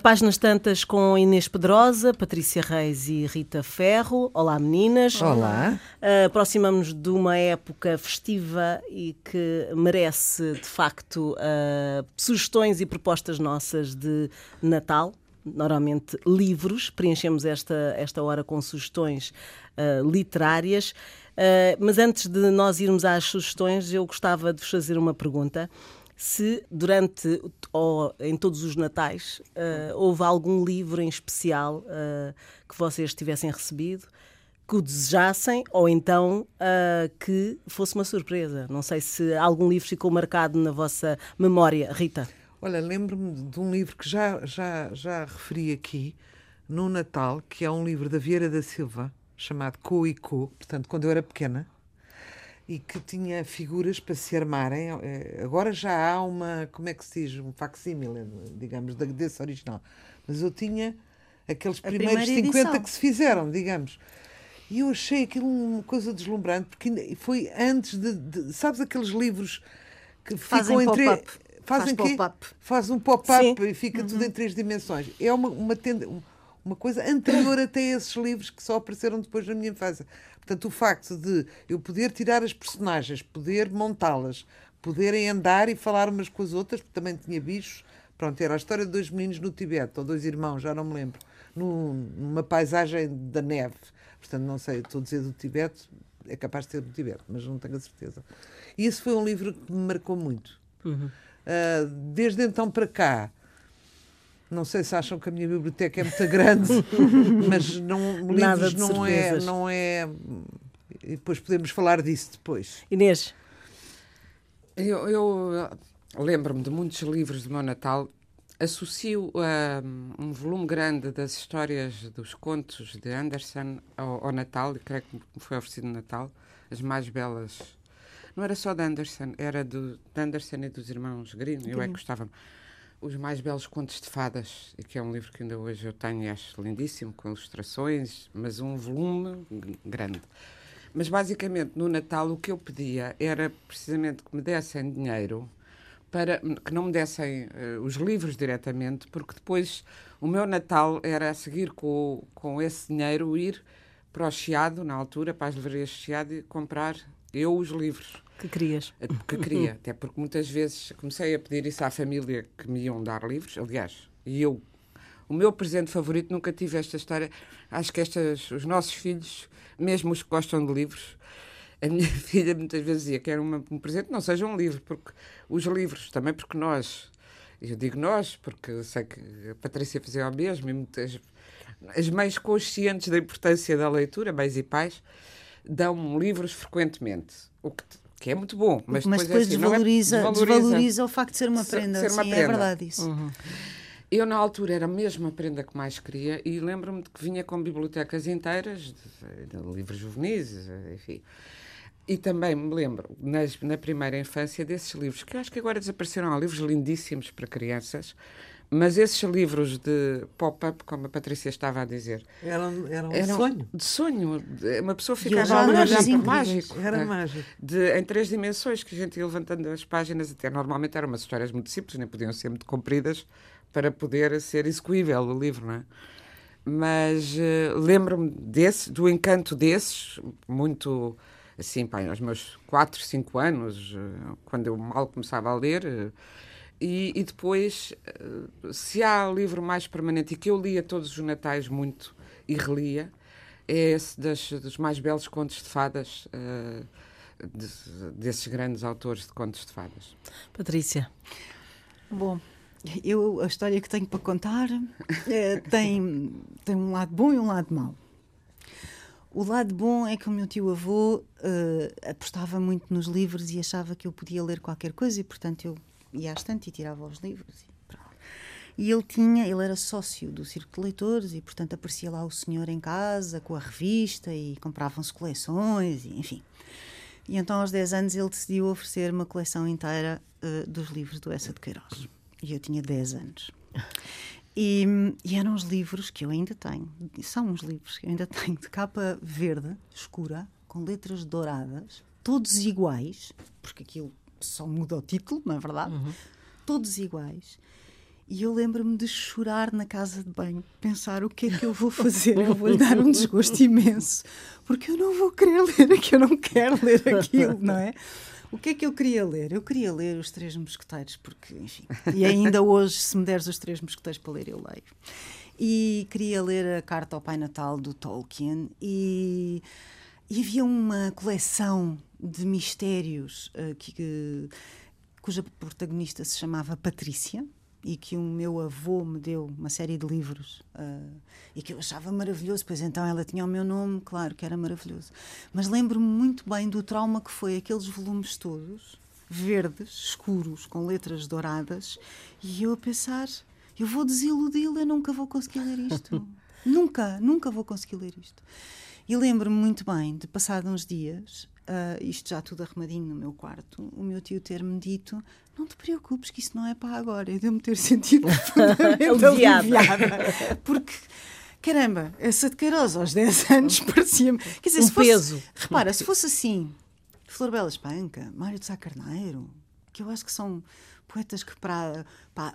Páginas Tantas com Inês Pedrosa, Patrícia Reis e Rita Ferro. Olá, meninas. Olá. Uh, Aproximamos de uma época festiva e que merece, de facto, uh, sugestões e propostas nossas de Natal. Normalmente livros, preenchemos esta, esta hora com sugestões uh, literárias. mas antes de nós irmos às sugestões, eu gostava de vos fazer uma pergunta se durante ou em todos os natais uh, houve algum livro em especial uh, que vocês tivessem recebido que o desejassem ou então uh, que fosse uma surpresa. Não sei se algum livro ficou marcado na vossa memória, Rita. Olha, lembro-me de um livro que já, já, já referi aqui no Natal, que é um livro da Vieira da Silva, chamado Co e Co, portanto, quando eu era pequena e que tinha figuras para se armarem. Eh, agora já há uma, como é que se diz, um facsímile, digamos, desse original. Mas eu tinha aqueles primeiros 50 edição. que se fizeram, digamos. E eu achei aquilo uma coisa deslumbrante, porque foi antes de. de sabes aqueles livros que Fazem ficam entre. Fazem Faz pop-up. Faz um pop-up e fica uhum. tudo em três dimensões. É uma, uma, tenda, uma coisa anterior até esses livros que só apareceram depois na minha infância. Portanto, o facto de eu poder tirar as personagens, poder montá-las, poderem andar e falar umas com as outras, porque também tinha bichos. Pronto, era a história de dois meninos no Tibete, ou dois irmãos, já não me lembro, numa paisagem da neve. Portanto, não sei, estou a dizer do Tibete, é capaz de ser do Tibete, mas não tenho a certeza. E esse foi um livro que me marcou muito. Uhum. Uh, desde então para cá, não sei se acham que a minha biblioteca é muito grande, mas não, livros não é, não é. E depois podemos falar disso depois. Inês. Eu, eu lembro-me de muitos livros do meu Natal. Associo a um volume grande das histórias dos contos de Anderson ao, ao Natal, e creio que me foi oferecido no Natal, as mais belas. Não era só de Anderson, era do, de Anderson e dos irmãos Grimm, eu é que gostava. Os Mais Belos Contos de Fadas, que é um livro que ainda hoje eu tenho e acho lindíssimo, com ilustrações, mas um volume grande. Mas basicamente no Natal o que eu pedia era precisamente que me dessem dinheiro para que não me dessem uh, os livros diretamente, porque depois o meu Natal era a seguir com, com esse dinheiro ir para o Chiado, na altura, para as livrarias Chiado, e comprar eu os livros. Que querias. Que queria, até porque muitas vezes comecei a pedir isso à família que me iam dar livros, aliás, e eu, o meu presente favorito, nunca tive esta história, acho que estas, os nossos filhos, mesmo os que gostam de livros, a minha filha muitas vezes dizia que era uma, um presente, não seja um livro, porque os livros, também porque nós, eu digo nós, porque sei que a Patrícia fazia o mesmo, e muitas, as mães conscientes da importância da leitura, mães e pais, dão livros frequentemente. O que que é muito bom, mas, mas depois, depois é assim, desvaloriza, é, desvaloriza, desvaloriza, o facto de ser uma prenda. Ser uma sim, é prenda. é verdade isso. Uhum. Eu, na altura, era mesmo a prenda que mais queria e lembro-me de que vinha com bibliotecas inteiras de, de livros juvenis, enfim. E também me lembro, nas, na primeira infância, desses livros, que acho que agora desapareceram. Há livros lindíssimos para crianças, mas esses livros de pop-up, como a Patrícia estava a dizer, eram, eram, eram sonho. De sonho. Uma pessoa ficava a olhar para mágico. Era né? mágico. De, em três dimensões, que a gente ia levantando as páginas, até normalmente eram umas histórias muito simples, nem podiam ser muito compridas para poder ser execuível o livro, não é? Mas uh, lembro-me desse, do encanto desses, muito assim, pá, aos meus 4, 5 anos, uh, quando eu mal começava a ler. E, e, depois, eh, se há livro mais permanente e que eu lia todos os natais muito e relia, é esse das, dos mais belos contos de fadas, uh, de, desses grandes autores de contos de fadas. Patrícia. Bom, eu, a história que tenho para contar é, tem, tem um lado bom e um lado mau. O lado bom é que o meu tio-avô uh, apostava muito nos livros e achava que eu podia ler qualquer coisa e, portanto, eu ia à estante e tirava os livros. E, e ele tinha, ele era sócio do Circo de Leitores e, portanto, aparecia lá o senhor em casa com a revista e compravam-se coleções, e, enfim. E então, aos 10 anos, ele decidiu oferecer uma coleção inteira uh, dos livros do Essa de Queiroz. E eu tinha 10 anos. E, e, eram os livros que eu ainda tenho. São os livros que eu ainda tenho de capa verde, escura, com letras douradas, todos iguais, porque aquilo só muda o título, não é verdade? Uhum. Todos iguais. E eu lembro-me de chorar na casa de banho, pensar o que é que eu vou fazer, eu vou-lhe dar um desgosto imenso, porque eu não vou querer ler aquilo, eu não quero ler aquilo, não é? O que é que eu queria ler? Eu queria ler Os Três Mosqueteiros, porque, enfim, e ainda hoje, se me deres Os Três Mosqueteiros para ler, eu leio. E queria ler a Carta ao Pai Natal do Tolkien e, e havia uma coleção de mistérios uh, que, que, cuja protagonista se chamava Patrícia e que o meu avô me deu uma série de livros uh, e que eu achava maravilhoso. Pois então ela tinha o meu nome, claro que era maravilhoso. Mas lembro-me muito bem do trauma que foi aqueles volumes todos, verdes, escuros, com letras douradas, e eu a pensar: eu vou desiludi-la, nunca vou conseguir ler isto. nunca, nunca vou conseguir ler isto. E lembro-me muito bem de, passar uns dias, uh, isto já tudo arrumadinho no meu quarto, o meu tio ter-me dito: Não te preocupes, que isso não é para agora. E deu-me ter sentido profundamente aliviada. Porque. Caramba, essa de Queiroz aos 10 anos parecia-me. Quer dizer, um se fosse, peso. Repara, se fosse assim, Flor Bela Espanca, Mário de Sá Carneiro, que eu acho que são poetas que para,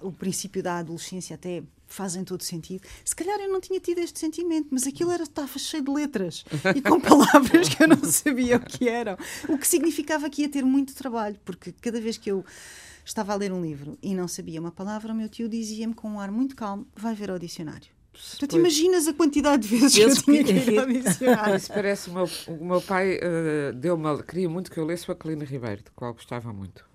o princípio da adolescência até fazem todo sentido. Se calhar eu não tinha tido este sentimento, mas aquilo era, estava cheio de letras e com palavras que eu não sabia o que eram. O que significava que ia ter muito trabalho, porque cada vez que eu estava a ler um livro e não sabia uma palavra, o meu tio dizia-me com um ar muito calmo: vai ver ao dicionário. Tu te imaginas a quantidade de vezes que eu tinha que ir ao dicionário. Isso parece o meu, o meu pai uh, deu uma, queria muito que eu lesse o Aquilino Ribeiro, de qual gostava muito.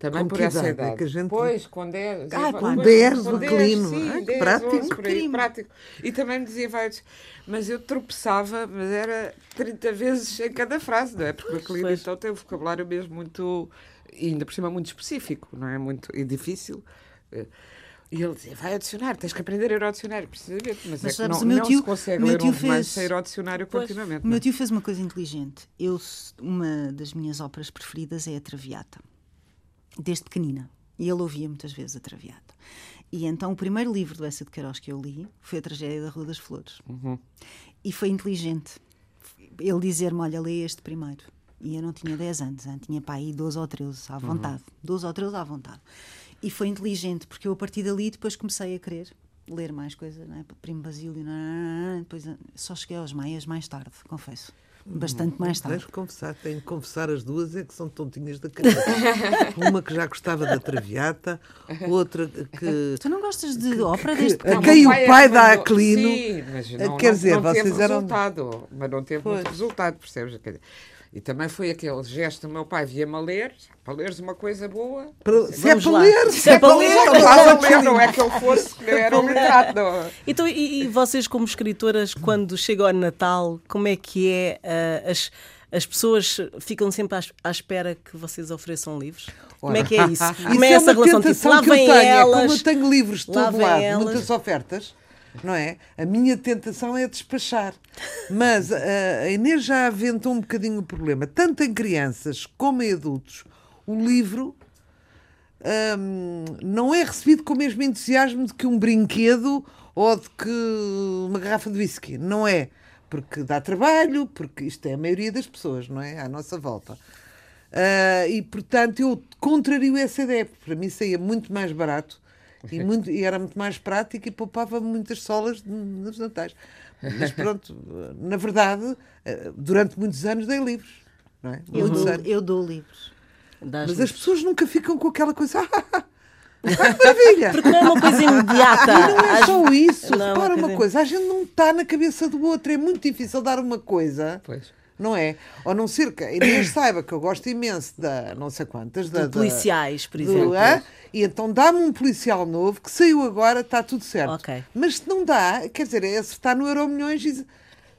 Também Com por que essa idade? idade. É que a gente- Pois, com 10. Ah, com com 10 com do Aquilino. sim, Ai, que 10, prático. 11, por aí, Crime. prático. E também me dizia vários. Mas eu tropeçava, mas era 30 vezes em cada frase, não é? Porque o Pois. então tem um vocabulário mesmo muito. E ainda por cima muito específico, não é? Muito, e difícil. E ele dizia, vai ao dicionário, tens que aprender a ir ao dicionário, precisamente. Mas, Mas é que sabes, não, o meu não tio- se consegue o meu ler um romance fez- ir ao dicionário Pois. continuamente. O meu é? tio fez uma coisa inteligente. Eu, uma das minhas óperas preferidas é a Traviata, desde pequenina. E ele ouvia muitas vezes a Traviata. E então o primeiro livro do Essa de Queiroz que eu li foi A Tragédia da Rua das Flores. Uhum. E foi inteligente ele dizer-me: Olha, lê este primeiro. E eu não tinha 10 anos, hein? tinha para aí 12 ou 13 à vontade. 12 ou 13 à vontade. E foi inteligente, porque eu a partir dali depois comecei a querer ler mais coisas, não é? Primo Basílio, não, não, não, depois ah, só cheguei aos meias mais tarde, confesso. Bastante mais Tens tarde. de confessar, tenho de confessar as duas é que são tontinhas da cabeça. Uma que já gostava da Traviata, outra que. Tu não gostas de ópera desde a Não, quem o é pai que dá mandou- Aquilino, Sim, mas não, quer não- dizer, não teve vocês eram- resultado, mas não teve muito resultado, percebes? Quer dizer, E também foi aquele gesto do meu pai, via-me a ler, para leres uma coisa boa. Para- se é Vamos para lá. ler, Se é para ler, Não estás a ler, não é que eu fosse, que era um retrato. não. Então, e, e vocês, como escritoras, quando chega ao Natal, como é que é? ah, as, as pessoas ficam sempre à, à espera que vocês ofereçam livros? Como é que é isso? Como Isso é é essa uma relação? Tipo, lá que eu vêm tenho. É como elas. eu tenho livros de todo lado, elas. muitas ofertas, não é? A minha tentação é despachar. Mas ah, a Inês já aventou um bocadinho o problema. Tanto em crianças como em adultos, o livro hum, não é recebido com o mesmo entusiasmo de que um brinquedo ou de que uma garrafa de whisky. Não é. Porque dá trabalho, porque isto é a maioria das pessoas, não é? À nossa volta. Ah, e portanto eu contrario essa ideia, porque para mim saía muito mais barato e, muito, e era muito mais prático e poupava muitas solas nos natais. Mas pronto, na verdade, ah, durante muitos anos dei livros. Não é? Eu Muitos dou, anos. eu dou livros. Mas as pessoas nunca ficam com aquela coisa. Ah, que maravilha! Porque não é uma coisa imediata. E não é só isso. Não, Repara uma coisa, a gente não está na cabeça do outro. É muito difícil dar uma coisa, Pois. Não é? Ou não ser que a Inês saiba que eu gosto imenso da não sei quantas, da, de policiais, por do- exemplo. hã? e então dá-me um policial novo que saiu agora, está tudo certo. Ok. Mas se não dá, quer dizer, é acertar no Euro Milhões e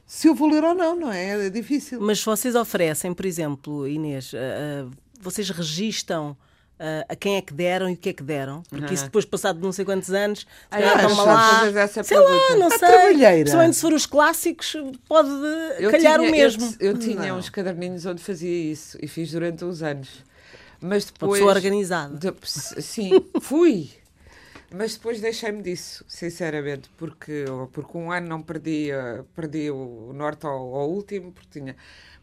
se eu vou ler ou não, não é? É difícil. Mas vocês oferecem, por exemplo, Inês, ah, vocês registam ah, a quem é que deram e o que é que deram? Porque isso depois, passado de não sei quantos anos, se Ah, calhar achas estão lá. essa Sei lá, pergunta? não À sei. trabalheira. Principalmente se for os clássicos, pode Eu calhar tinha- o mesmo. Eu, eu tinha Não. uns caderninhos onde fazia isso e fiz durante uns anos. Mas depois. pessoa organizada. de- sim, fui. Mas depois deixei-me disso, sinceramente, porque, porque um ano não perdi, perdi o norte ao, ao último, porque tinha.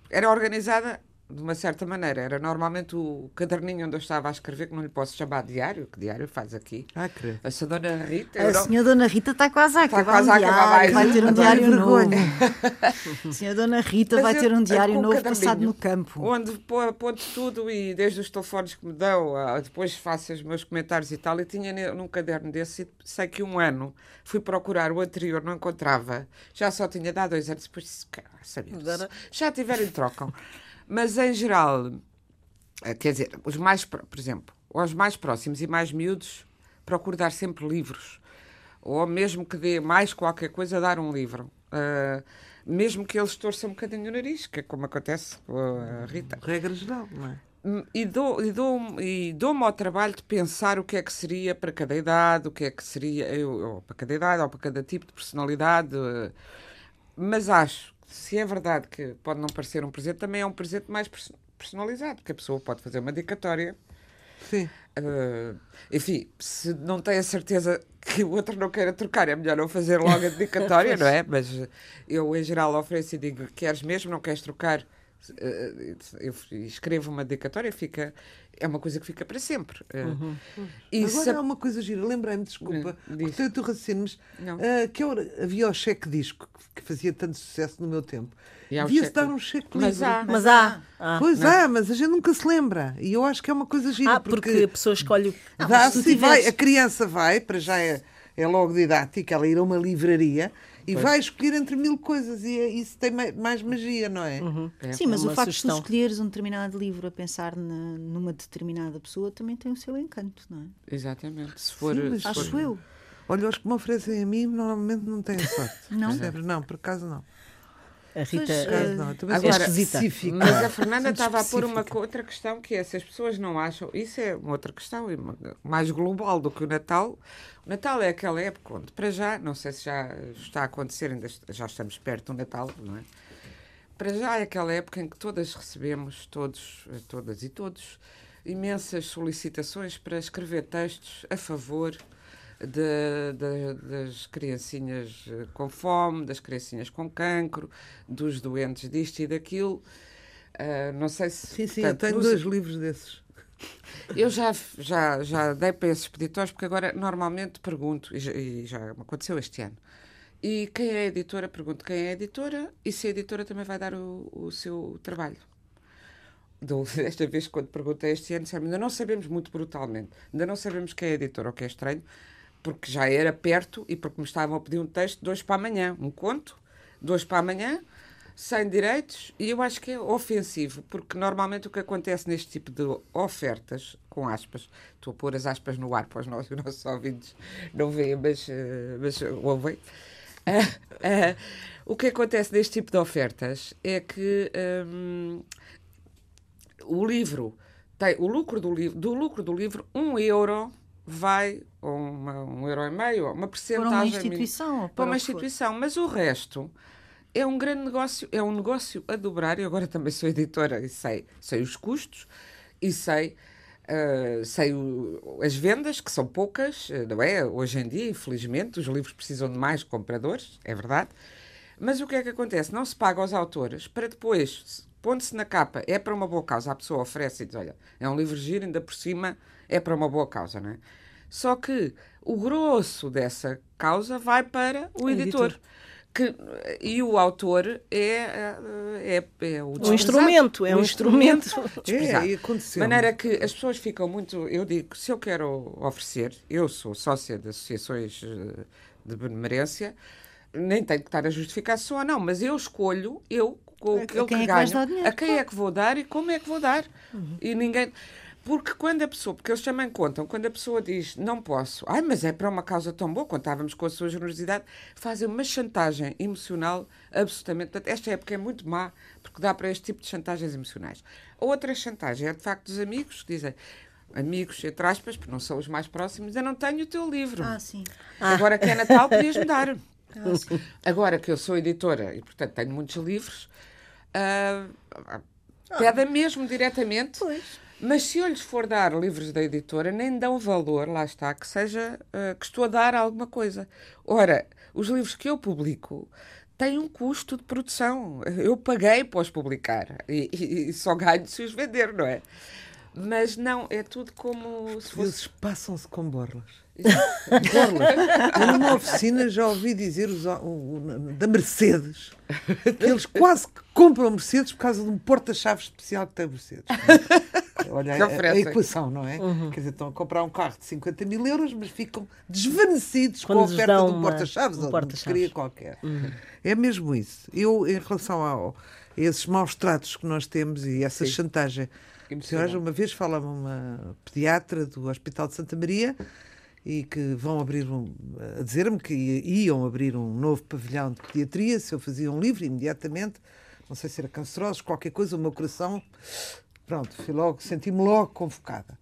Era organizada de uma certa maneira. Era normalmente o caderninho onde eu estava a escrever, que não lhe posso chamar diário, que diário faz aqui. Ah, credo. A senhora Dona Rita. A não- senhora Dona Rita está quase a Está acabar quase um a acabar diário, mais vai ter um diário é novo. vergonha. A senhora Dona Rita Mas vai eu- ter um diário um novo passado no campo. Onde aponto tudo e desde os telefones que me dão, depois faço os meus comentários e tal. E tinha num caderno desse, e sei que um ano fui procurar o anterior, não encontrava. Já só tinha dado dois anos, depois disse, "Cá, sabia, já tiverem, trocam. Mas em geral, eh, quer dizer, os mais, por exemplo, aos mais próximos e mais miúdos, procuro dar sempre livros. Ou mesmo que dê mais qualquer coisa, dar um livro. Ah, mesmo que eles torçam um bocadinho o nariz, que é como acontece com a Rita. Regra geral, não é? Hum, E dou- e dou- e dou-me ao trabalho de pensar o que é que seria para cada idade, o que é que seria eu, para cada idade, ou para cada tipo de personalidade. Mas acho se é verdade que pode não parecer um presente, também é um presente mais perso- personalizado, porque a pessoa pode fazer uma dedicatória. Sim. eh, enfim, se não tem a certeza que o outro não queira trocar, é melhor não fazer logo a dedicatória, não é? Mas eu, em geral, ofereço e digo: queres mesmo, não queres trocar? Eh, Eu escrevo uma dedicatória, fica, é uma coisa que fica para sempre. Eh, E Agora há uma coisa gira, lembrei-me, desculpa, cortei o teu raciocínio, mas Não. ah, que hora havia o cheque disco que fazia tanto sucesso no meu tempo. Devia-se cheque- dar um cheque Mas livre. há. Mas há. há. Pois há, mas a gente nunca se lembra. E eu acho que é uma coisa gira. Ah, porque a pessoa escolhe. o- Ah, mas Dá-se se e vai, a criança vai, para já é, é logo didática, ela ir a uma livraria e vai escolher entre mil coisas e é- isso tem mai- mais magia, não é? é, Sim, mas o facto de sugestão. tu escolheres um determinado livro a pensar na- numa determinada pessoa também tem o seu encanto, não é? Exatamente. Se for, Sim, mas- se Acho for- eu. Olha, os que me oferecem a mim normalmente não têm sorte. Não? Percebes? Não, por acaso não. A Rita. Pois, Por eh, não. Sou Agora. Mas a Fernanda estava a pôr uma outra questão que é se as pessoas não acham, isso é uma outra questão e mais global do que o Natal. O Natal é aquela época onde, para já, não sei se já está a acontecer, ainda já estamos perto do Natal, não é? Para já é aquela época em que todas recebemos, todos, todas e todos, imensas solicitações para escrever textos a favor de- de- das criancinhas eh, com fome, das criancinhas com cancro, dos doentes disto e daquilo. Ah, não sei se. Sim, sim, portanto, eu tenho dois livros desses. eu já, já, já dei para esses peditórios, porque agora normalmente pergunto, e já, e já aconteceu este ano. E quem é a editora? Pergunto quem é editora e se a editora também vai dar o, o seu trabalho. Desta vez, quando perguntei este ano, ainda não sabemos muito brutalmente, ainda não sabemos quem é editora, o que é estranho, porque já era perto e porque me estavam a pedir um texto dois para amanhã, um conto, dois para amanhã, sem direitos, e eu acho que é ofensivo, porque normalmente o que acontece neste tipo de ofertas, com aspas, estou a pôr as aspas no ar para os nossos, os nossos ouvintes não veem, mas, eh, mas ouvem. Ah, ah, o que acontece neste tipo de ofertas é que hum, o livro tem o lucro do livro, do lucro do livro, um euro vai, ou uma, um euro e meio, ou uma Para percentagem. uma mínima instituição. ou para uma instituição, mas o resto é um grande negócio, é um negócio a dobrar. Eu agora também sou editora e sei, sei os custos e sei, ah, sei o- as vendas, que são poucas, eh, não é? Hoje em dia, infelizmente, os livros precisam de mais compradores, é verdade. Mas o que é que acontece? Não se paga aos autores para depois, se- pondo-se na capa, é para uma boa causa, a pessoa oferece e diz: Olha, é um livro giro, ainda por cima é para uma boa causa, não é? Só que o grosso dessa causa vai para o O editor. editor. Que, e o autor é, é, é o Um instrumento, é um instrumento. desprezado. É, e De aconteceu. maneira que as pessoas ficam muito. Eu digo, se eu quero oferecer, eu sou sócia de associações eh, de benemerência, nem tenho que estar a justificar se sou ou não, mas eu escolho, eu, com o que eu a quem é que ganho, dar dinheiro, a quem é que vou dar e como é que vou dar. E ninguém. Porque quando a pessoa, porque eles também contam, quando a pessoa diz não posso, ai, mas é para uma causa tão boa, contávamos com a sua generosidade, fazem uma chantagem emocional absolutamente. Portanto, esta época é muito má, porque dá para este tipo de chantagens emocionais. A outra chantagem é de facto dos amigos que dizem. Amigos, entre aspas, porque não são os mais próximos, eu não tenho o teu livro. Ah, sim. Agora que é Natal, podias-me dar. Ah. Agora que eu sou editora e, portanto, tenho muitos livros, ah, pedem mesmo diretamente. Pois. Mas se eu lhes for dar livros da editora, nem dão valor, lá está, que seja ah, que estou a dar alguma coisa. Ora, os livros que eu publico tem um custo de produção. Eu paguei para os publicar e, e, e só ganho se os vender, não é? Mas não, é tudo como os se fosse. passam-se com borlas. borlas. Eu numa oficina já ouvi dizer os, o, o, da Mercedes que eles quase que compram Mercedes por causa de um porta-chaves especial que tem Mercedes. Olha a, a, equação, não é? Uhum. Quer dizer, estão a comprar um carro de 50 mil euros, mas ficam desvanecidos Quando com a oferta de um porta-chaves um ou porta de uma qualquer. Uhum. É mesmo isso. Eu, em relação ao, a esses maus tratos que nós temos e essa Sim. chantagem. Senhora, uma vez falava uma pediatra do Hospital de Santa Maria e que vão abrir um, a dizer-me que iam abrir um novo pavilhão de pediatria se eu fazia um livro imediatamente não sei se era cancerosos, qualquer coisa, o meu coração Pronto, fui logo, senti-me logo convocada.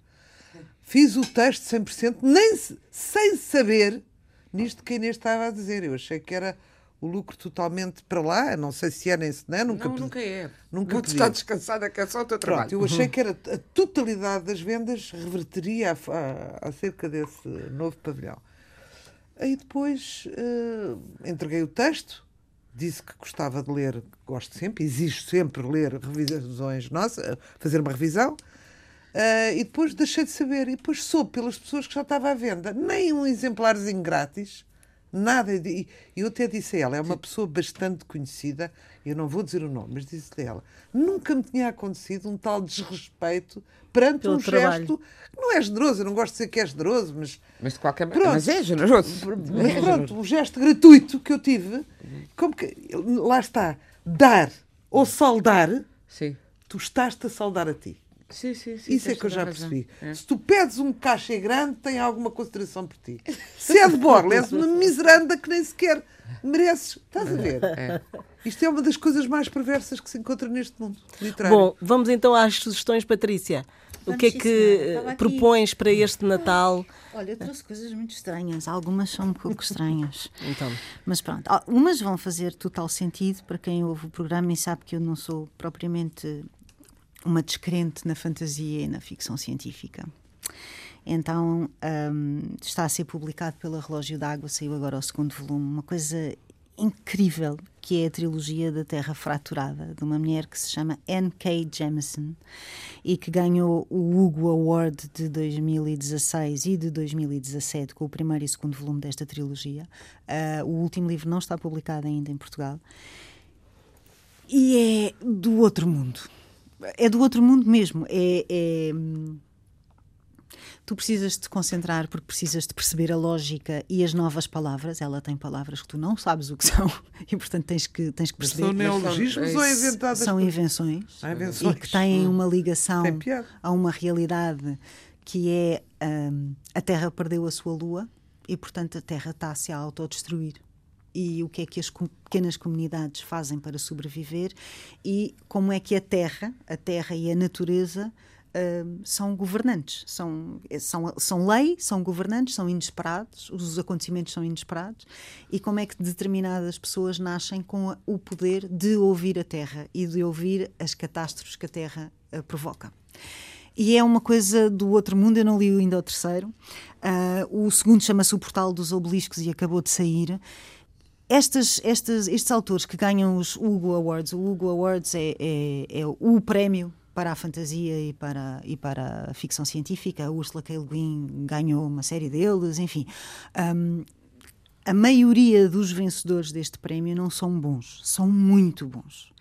Fiz o texto 100%, nem sem saber nisto que a Inês estava a dizer. Eu achei que era o lucro totalmente para lá, não sei se é nem se não é, nunca Não, nunca é. Nunca Vou estar descansada que é só o teu trabalho. Pronto, eu achei que era a totalidade das vendas reverteria acerca desse novo pavilhão. Aí depois uh, entreguei o texto, disse que gostava de ler, gosto sempre, exijo sempre ler revisões nossas, fazer uma revisão. Uh, e depois deixei de saber. E depois soube pelas pessoas que já estava à venda. Nem um exemplarzinho grátis, nada. E eu até disse a ela, é uma pessoa bastante conhecida, eu não vou dizer o nome, mas disse-lhe ela, nunca me tinha acontecido um tal desrespeito perante Pelo um trabalho. gesto que não é generoso, eu não gosto de dizer que é generoso, mas. Mas de qualquer maneira. Mas é generoso. Mas é pronto, um gesto gratuito que eu tive, como que. Lá está, dar ou saudar, sim. tu estás-te a saudar a ti. Sim, sim, sim, Isso é que eu já percebi. É. Se tu pedes um cachê grande, tem alguma consideração por ti. Se é de borla, és uma miseranda que nem sequer mereces. Estás a ver? É. Isto é uma das coisas mais perversas que se encontra neste mundo literário. Bom, vamos então às sugestões, Patrícia. Vamos o que é que propões para este Natal? Olha, eu trouxe coisas muito estranhas. Algumas são um pouco estranhas. então. Mas pronto, umas vão fazer total sentido para quem ouve o programa e sabe que eu não sou propriamente uma descrente na fantasia e na ficção científica. Então um, está a ser publicado pela Relógio d'Água, saiu agora o segundo volume, uma coisa incrível que é a trilogia da Terra Fraturada, de uma mulher que se chama N.K. Jemisin e que ganhou o Hugo Award de 2016 e de 2017 com o primeiro e segundo volume desta trilogia. Uh, o último livro não está publicado ainda em Portugal. E é do outro mundo. É do outro mundo mesmo. é, é tu precisas te concentrar porque precisas de perceber a lógica e as novas palavras. Ela tem palavras que tu não sabes o que são e, portanto, tens que, tens que perceber. São neologismos ou inventadas? São invenções, invenções, e que têm uma ligação a uma realidade que é um, a Terra perdeu a sua lua e, portanto, a Terra está-se a autodestruir e o que é que as pequenas comunidades fazem para sobreviver e como é que a terra, a terra e a natureza são governantes, são, são, são lei, são governantes, são inesperados, os acontecimentos são inesperados, e como é que determinadas pessoas nascem com o poder de ouvir a Terra e de ouvir as catástrofes que a Terra uh, provoca. E é uma coisa do outro mundo, eu não li ainda o terceiro. Uh, o segundo chama-se O Portal dos Obeliscos e acabou de sair. Estas, estas, estes autores que ganham os Hugo Awards, o Hugo Awards é, é, é o prémio para a fantasia e para, e para a ficção científica. A Ursula K. Le Guin ganhou uma série deles, enfim. Um, a maioria dos vencedores deste prémio não são bons, são muito bons.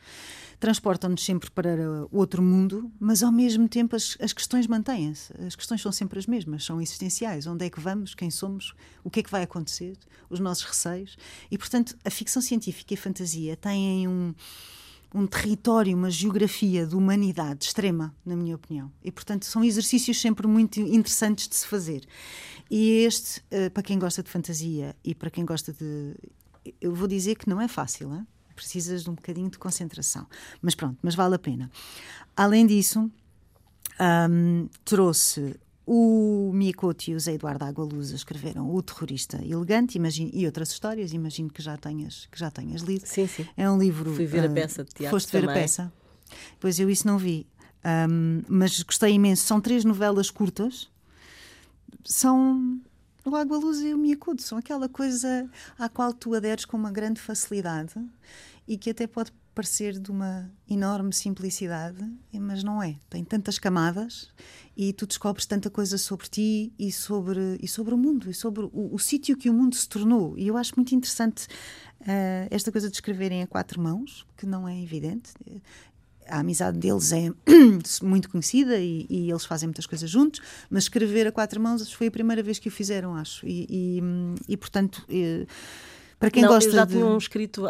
Transportam-nos sempre para outro mundo, mas ao mesmo tempo as, as questões mantêm-se. As questões são sempre as mesmas, são existenciais. Onde é que vamos? Quem somos? O que é que vai acontecer? Os nossos receios. E, portanto, a ficção científica e a fantasia têm um um território, uma geografia de humanidade extrema, na minha opinião. E, portanto, são exercícios sempre muito interessantes de se fazer. E este, uh, para quem gosta de fantasia e para quem gosta de. Eu vou dizer que não é fácil, hein? Precisas de um bocadinho de concentração. Mas pronto, mas vale a pena. Além disso, um, trouxe o Miyakoto e o Zé Eduardo Agualuz escreveram O Terrorista Elegante imagine, e outras histórias, imagino que já tenhas, que já tenhas lido. Sim, sim. É um livro. Fui ver uh, a peça de teatro. Foste ver a peça. Pois eu isso não vi. Um, mas gostei imenso. São três novelas curtas. São o Água Luz e o Miacudo são aquela coisa à qual tu aderes com uma grande facilidade e que até pode parecer de uma enorme simplicidade, mas não é. Tem tantas camadas e tu descobres tanta coisa sobre ti e sobre, e sobre o mundo, e sobre o, o sítio que o mundo se tornou. E eu acho muito interessante uh, esta coisa de escreverem a quatro mãos, que não é evidente. A amizade deles é muito conhecida e, e, eles fazem muitas coisas juntos, mas escrever a quatro mãos foi a primeira vez que o fizeram, acho. E, e, e portanto. Eh, para quem não, gosta já de... tinham escrito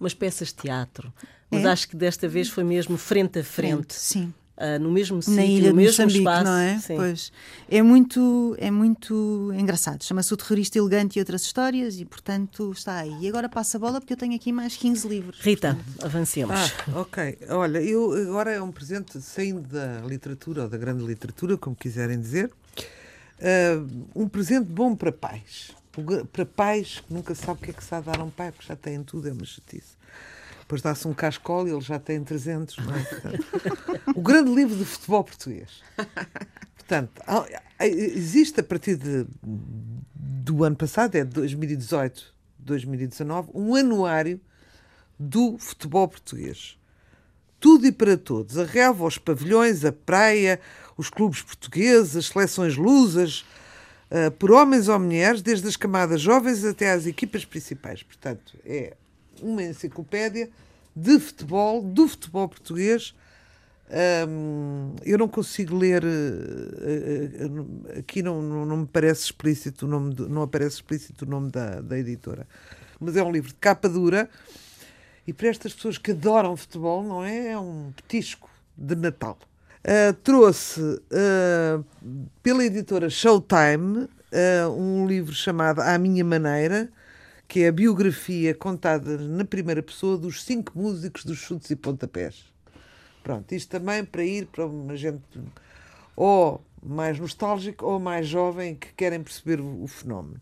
umas peças de teatro, mas é? acho que desta vez foi mesmo frente a frente. Sim. Uh, no mesmo sítio, ilha no mesmo Moçambique, espaço. não é? Sim. Pois. É muito, é muito engraçado. Chama-se O Terrorista Elegante e Outras Histórias e, portanto, está aí. E agora passa a bola porque eu tenho aqui mais 15 livros. Rita, avancemos. Ah, ok. Olha, eu agora é um presente saindo da literatura ou da grande literatura, como quiserem dizer. Uh, um presente bom para pais para pais que nunca sabem o que é que se há a dar a um pai, porque já têm tudo, é uma chatice. Depois dá-se um cascol e ele já tem 300. Não é? O grande livro de futebol português. Portanto, existe a partir de, do ano passado, é de 2018, 2019, um anuário do futebol português. Tudo e para todos. A relva, os pavilhões, a praia, os clubes portugueses, as seleções lusas, uh, por homens ou mulheres, desde as camadas jovens até às equipas principais. Portanto, é uma enciclopédia de futebol, do futebol português. Um, eu não consigo ler uh, uh, aqui não, não, não, me parece explícito o nome de, não aparece explícito o nome da, da editora. Mas é um livro de capa dura e para estas pessoas que adoram futebol não é? É um petisco de Natal. Uh, trouxe uh, pela editora Showtime uh, um livro chamado À Minha Maneira, que é a biografia contada na primeira pessoa dos cinco músicos dos chutes e pontapés. Pronto, isto também para ir para uma gente ou mais nostálgica ou mais jovem que querem perceber o, fenómeno.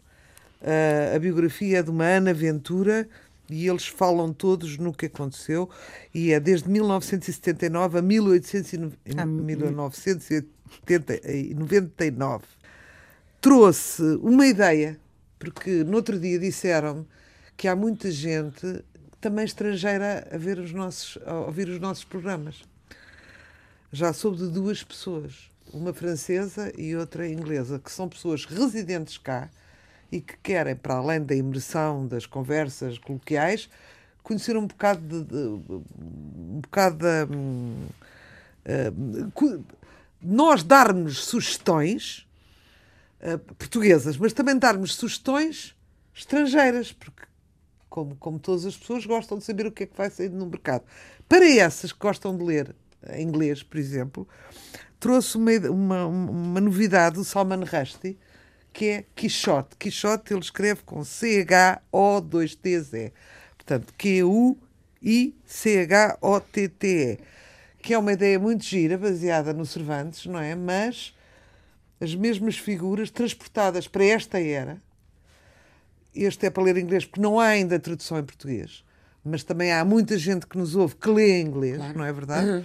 a biografia é de uma Ana Ventura e eles falam todos no que aconteceu e é desde 1979 a 1999 trouxe uma ideia porque no outro dia disseram que há muita gente também estrangeira a ver os nossos a ouvir os nossos programas. Já soube de duas pessoas uma francesa e outra inglesa que são pessoas residentes cá e que querem, para além da imersão das conversas coloquiais, conhecer um bocado de, de um bocado de, um, uh, nós darmos sugestões uh, portuguesas, mas também darmos sugestões estrangeiras, porque como, como todas as pessoas gostam de saber o que é que vai sair no mercado. Para essas que gostam de ler em inglês, por exemplo, trouxe uma, uma, uma novidade do Salman Rushdie, que é Quixote. Quixote ele escreve com C-H-O-2-T-Z. Portanto, Q-U-I-C-H-O-T-T-E. Que é uma ideia muito gira, baseada no Cervantes, não é? Mas as mesmas figuras transportadas para esta era. Este é para ler inglês, porque não há ainda tradução em português. Mas também há muita gente que nos ouve que lê inglês, claro. não é verdade? Uhum.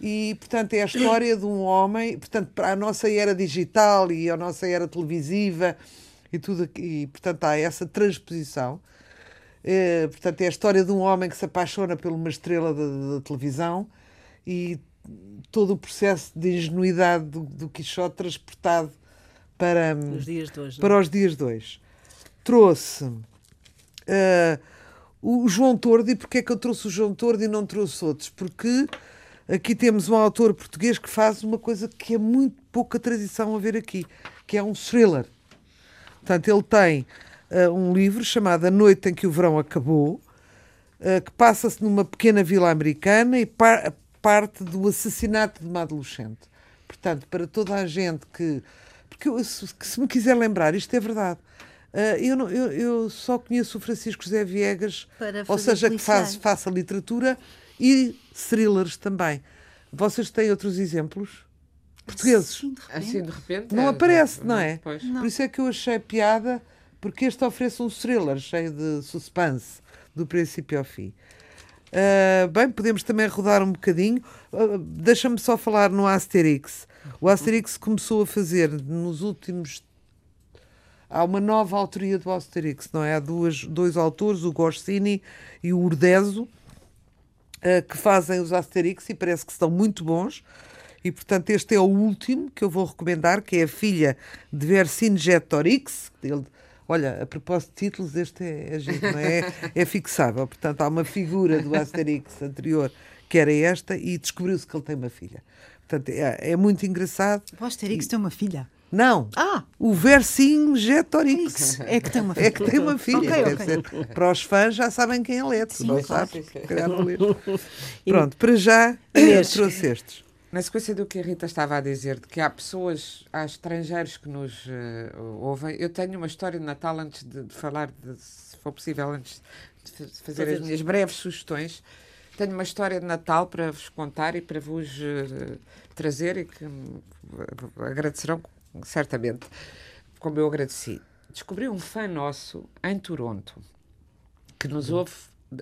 E, portanto, é a história de um homem, portanto, para a nossa era digital e a nossa era televisiva e tudo, e, portanto, há essa transposição. É, portanto, é a história de um homem que se apaixona por uma estrela da televisão e todo o processo de ingenuidade do, do Quixote transportado para os dias de hoje. Para os dias de hoje. Trouxe uh, o João Tordo, e porquê é que eu trouxe o João Tordo e não trouxe outros? Porque Aqui temos um autor português que faz uma coisa que é muito pouca tradição a ver aqui, que é um thriller. Portanto, ele tem uh, um livro chamado A Noite em que o Verão Acabou, uh, que passa-se numa pequena vila americana e parte do assassinato de uma adolescente. Portanto, para toda a gente que. Porque eu, se, se me quiser lembrar, isto é verdade. Uh, eu, não, eu, eu, só conheço o Francisco José Viegas, ou seja, que faz, faça literatura e thrillers também. Vocês têm outros exemplos? Portugueses? Assim de repente, assim, de repente não é, aparece, não é? Não. Por isso é que eu achei piada, porque este oferece um thriller cheio de suspense, do princípio ao fim. Uh, bem, podemos também rodar um bocadinho. Uh, Deixa-me só falar no Asterix. O Asterix começou a fazer nos últimos há uma nova autoria do Asterix, não é? Há duas, dois autores, o Goscini e o Urdezo, uh, que fazem os Asterix e parece que estão muito bons. E, portanto, este é o último que eu vou recomendar, que é a filha de Vercingetorix. Ele, olha, a propósito de títulos, este é, é, não é? é fixável. Portanto, há uma figura do Asterix anterior que era esta e descobriu-se que ele tem uma filha. Portanto, é, é muito engraçado. O Asterix e... tem uma filha? Não. Ah. O Vercingetorix. É que tem uma filha. É que tem uma filha. Okay, okay. Para os fãs já sabem quem ele é. Tu sim, não claro. sabes. Pronto, para já trouxe estes. Na sequência do que a Rita estava a dizer, de que há pessoas, há estrangeiros que nos uh, ouvem, eu tenho uma história de Natal antes de, de falar, de, se for possível, antes de fazer as minhas breves sugestões. Tenho uma história de Natal para vos contar e para vos uh, trazer e que agradecerão certamente, como eu agradeci. Descobri um fã nosso em Toronto, que nos uhum. ouve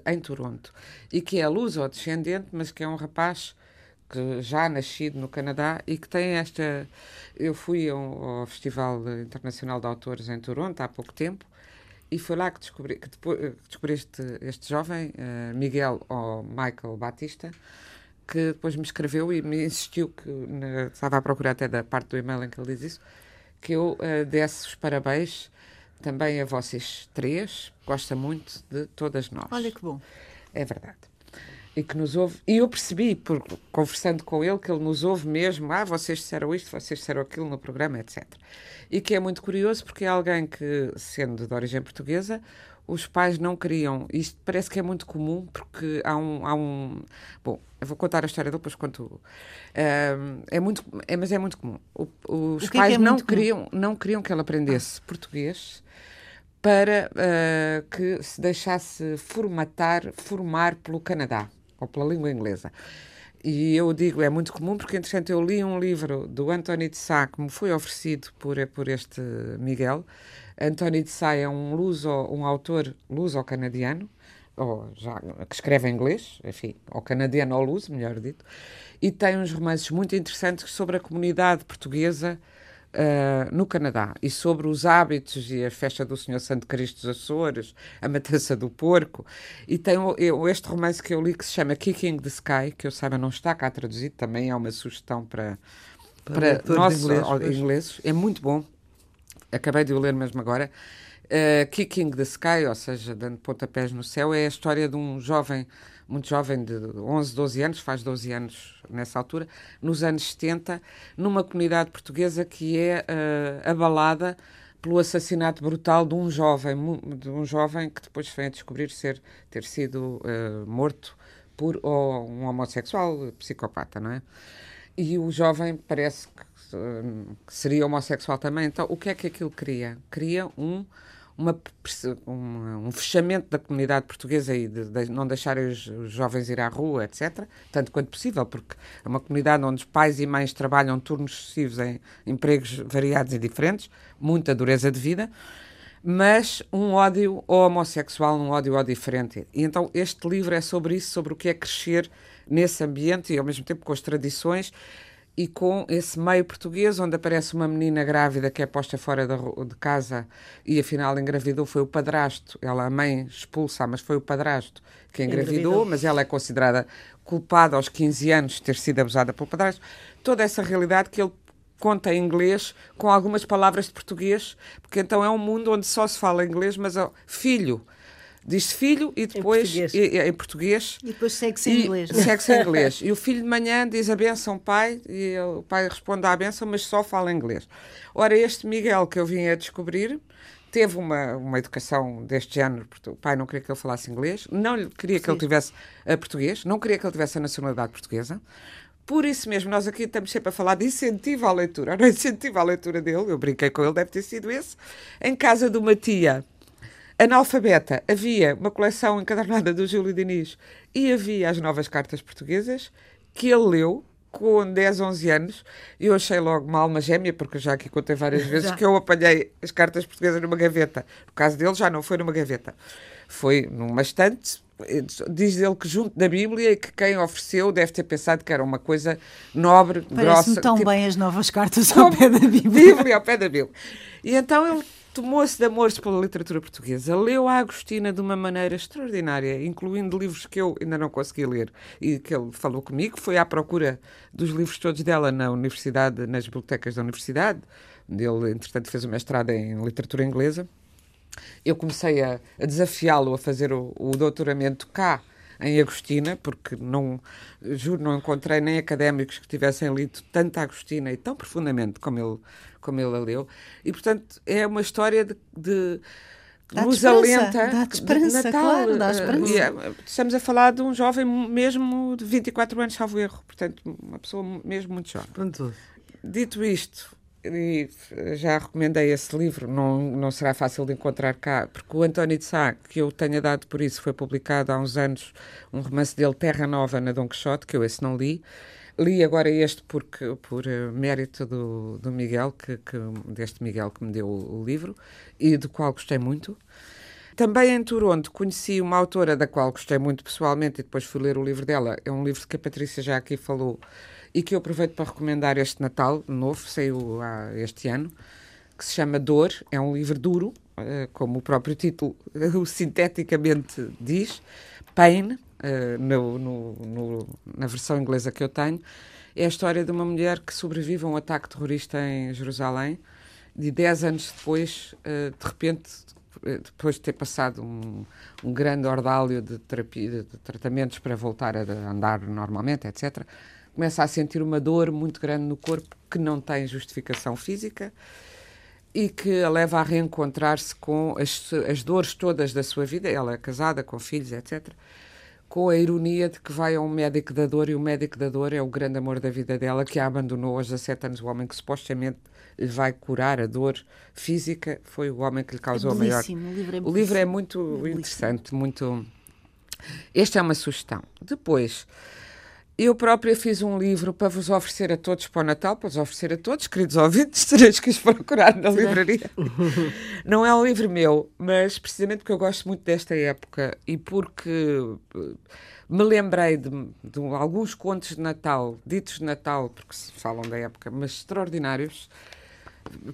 em Toronto, e que é luso-descendente, mas que é um rapaz que já nascido no Canadá e que tem esta. Eu fui ao, ao, Festival Internacional de Autores em Toronto há pouco tempo e foi lá que descobri, que depois, descobri este, este jovem, uh, Miguel ou Michael Batista, que depois me escreveu e me insistiu que na, estava a procurar até da parte do e-mail em que ele diz isso, que eu uh, desse os parabéns também a vocês três, gosta muito de todas nós. Olha que bom. É verdade e que nos ouve. E eu percebi, por, conversando com ele, que ele nos ouve mesmo. Ah, vocês disseram isto, vocês disseram aquilo no programa, etc. E que é muito curioso porque é alguém que, sendo de origem portuguesa, os pais não queriam. Isto parece que é muito comum porque há um. Há um bom, eu vou contar a história depois quanto. é muito, é, mas é muito comum. O, os que pais é que é não, queriam, não queriam que ele aprendesse português para uh, que se deixasse formatar, formar pelo Canadá ou pela língua inglesa. E eu digo, é muito comum, porque, entretanto, eu li um livro do António de Sá, que me foi oferecido por, por este Miguel. António de Sá é um, luso, um autor luso-canadiano, ou já, que escreve em inglês, enfim, ou canadiano ou luso, melhor dito, e tem uns romances muito interessantes sobre a comunidade portuguesa Uh, no Canadá e sobre os hábitos e a festa do Senhor Santo Cristo dos Açores, a matança do porco. E tem eu, este romance que eu li que se chama Kicking the Sky, que eu saiba não está cá traduzido, também é uma sugestão para, para, para nós inglês, ingleses. É muito bom. Acabei de o ler mesmo agora. Uh, Kicking the Sky, ou seja, dando pontapés no céu, é a história de um jovem muito jovem, de 11, 12 anos, faz 12 anos nessa altura, nos anos 70, numa comunidade portuguesa que é uh, abalada pelo assassinato brutal de um jovem, de um jovem que depois vem a descobrir ser, ter sido uh, morto por ou um homossexual psicopata, não é? E o jovem parece que, uh, que seria homossexual também. Então, o que é que aquilo queria? Queria um uma, um, um, fechamento da comunidade portuguesa e de, de não deixarem os, os, jovens ir à rua, etc., tanto quanto possível, porque é uma comunidade onde os pais e mães trabalham turnos sucessivos em empregos variados e diferentes, muita dureza de vida, mas um ódio homossexual, um ódio ao diferente. E então este livro é sobre isso, sobre o que é crescer nesse ambiente e ao mesmo tempo com as tradições e com esse meio português, onde aparece uma menina grávida que é posta fora de casa e afinal engravidou, foi o padrasto. Ela, a mãe expulsa, mas foi o padrasto que engravidou, engravidou. mas ela é considerada culpada aos 15 anos de ter sido abusada pelo padrasto. Toda essa realidade que ele conta em inglês com algumas palavras de português, porque então é um mundo onde só se fala inglês, mas ó, filho diz filho e depois em português, e, em português, e depois segue-se em inglês. É? Segue-se em inglês. E o filho de manhã diz a benção pai e o pai responde à benção, mas só fala inglês. Ora, este Miguel que eu vim a descobrir teve uma, uma educação deste género, porque o pai não queria que ele falasse inglês, não queria que Sim. ele tivesse a português, não queria que ele tivesse a nacionalidade portuguesa. Por isso mesmo, nós aqui estamos sempre a falar de incentivo à leitura. Não incentivo à leitura dele, eu brinquei com ele, deve ter sido esse. Em casa de uma tia analfabeta, havia uma coleção encadernada do Júlio Diniz e havia as novas cartas portuguesas que ele leu com 10, 11 anos. E eu achei logo uma alma gêmea, porque já aqui contei várias vezes já. que eu apanhei as cartas portuguesas numa gaveta. No caso dele, já não foi numa gaveta. Foi numa estante. Diz ele que junto da Bíblia e que quem ofereceu deve ter pensado que era uma coisa nobre, Parece grossa. tão tipo, bem as novas cartas ao pé da Bíblia. Bíblia ao pé da Bíblia. E então ele tomou-se de amores pela literatura portuguesa, leu a Agostina de uma maneira extraordinária, incluindo livros que eu ainda não consegui ler e que ele falou comigo. Foi à procura dos livros todos dela na universidade, nas bibliotecas da universidade. Ele, entretanto, fez o mestrado em literatura inglesa. Eu comecei a, a desafiá-lo a fazer o, o doutoramento cá em Agostina, porque não, juro, não encontrei nem académicos que tivessem lido tanta Agostina e tão profundamente como ele, como ele a leu. E, portanto, é uma história de, de Dá nos esperança, alenta. dá esperança, Natal, claro, dá eh, esperança. é- estamos a falar de um jovem mesmo de 24 anos, salvo erro. Portanto, uma pessoa mesmo muito jovem. Pronto. Dito isto, e já recomendei esse livro, não, não será fácil de encontrar cá, porque o António de Sá, que eu tenha dado por isso, foi publicado há uns anos, um romance dele, Terra Nova, na Dom Quixote, que eu esse não li. Li agora este porque, por eh, mérito do, do Miguel, que, que, deste Miguel que me deu o, o livro, e do qual gostei muito. Também em Toronto conheci uma autora da qual gostei muito pessoalmente e depois fui ler o livro dela. É um livro que a Patrícia já aqui falou e que eu aproveito para recomendar este Natal, novo, saiu este ano, que se chama Dor. É um livro duro, eh, como o próprio título sinteticamente diz. Pain, eh, no, no, no, na versão inglesa que eu tenho. É a história de uma mulher que sobrevive a um ataque terrorista em Jerusalém e dez anos depois, eh, de repente, depois de ter passado um, um grande ordálio de, terapia, de tratamentos para voltar a andar normalmente, etc., começa a sentir uma dor muito grande no corpo que não tem justificação física e que a leva a reencontrar-se com as, as dores todas da sua vida. Ela é casada, com filhos, etc., com a ironia de que vai a um médico da dor e o médico da dor é o grande amor da vida dela, que a abandonou aos 17 anos, o homem que supostamente lhe vai curar a dor física, foi o homem que lhe causou é a maior. O livro é, O livro é muito belíssimo. interessante, muito. Esta é uma sugestão. Depois, eu própria fiz um livro para vos oferecer a todos para o Natal, para vos oferecer a todos, queridos ouvintes, tereis que os procurar na livraria. Não é um livro meu, mas precisamente porque eu gosto muito desta época e porque eh, me lembrei de, de alguns contos de Natal, ditos de Natal, porque se falam da época, mas extraordinários.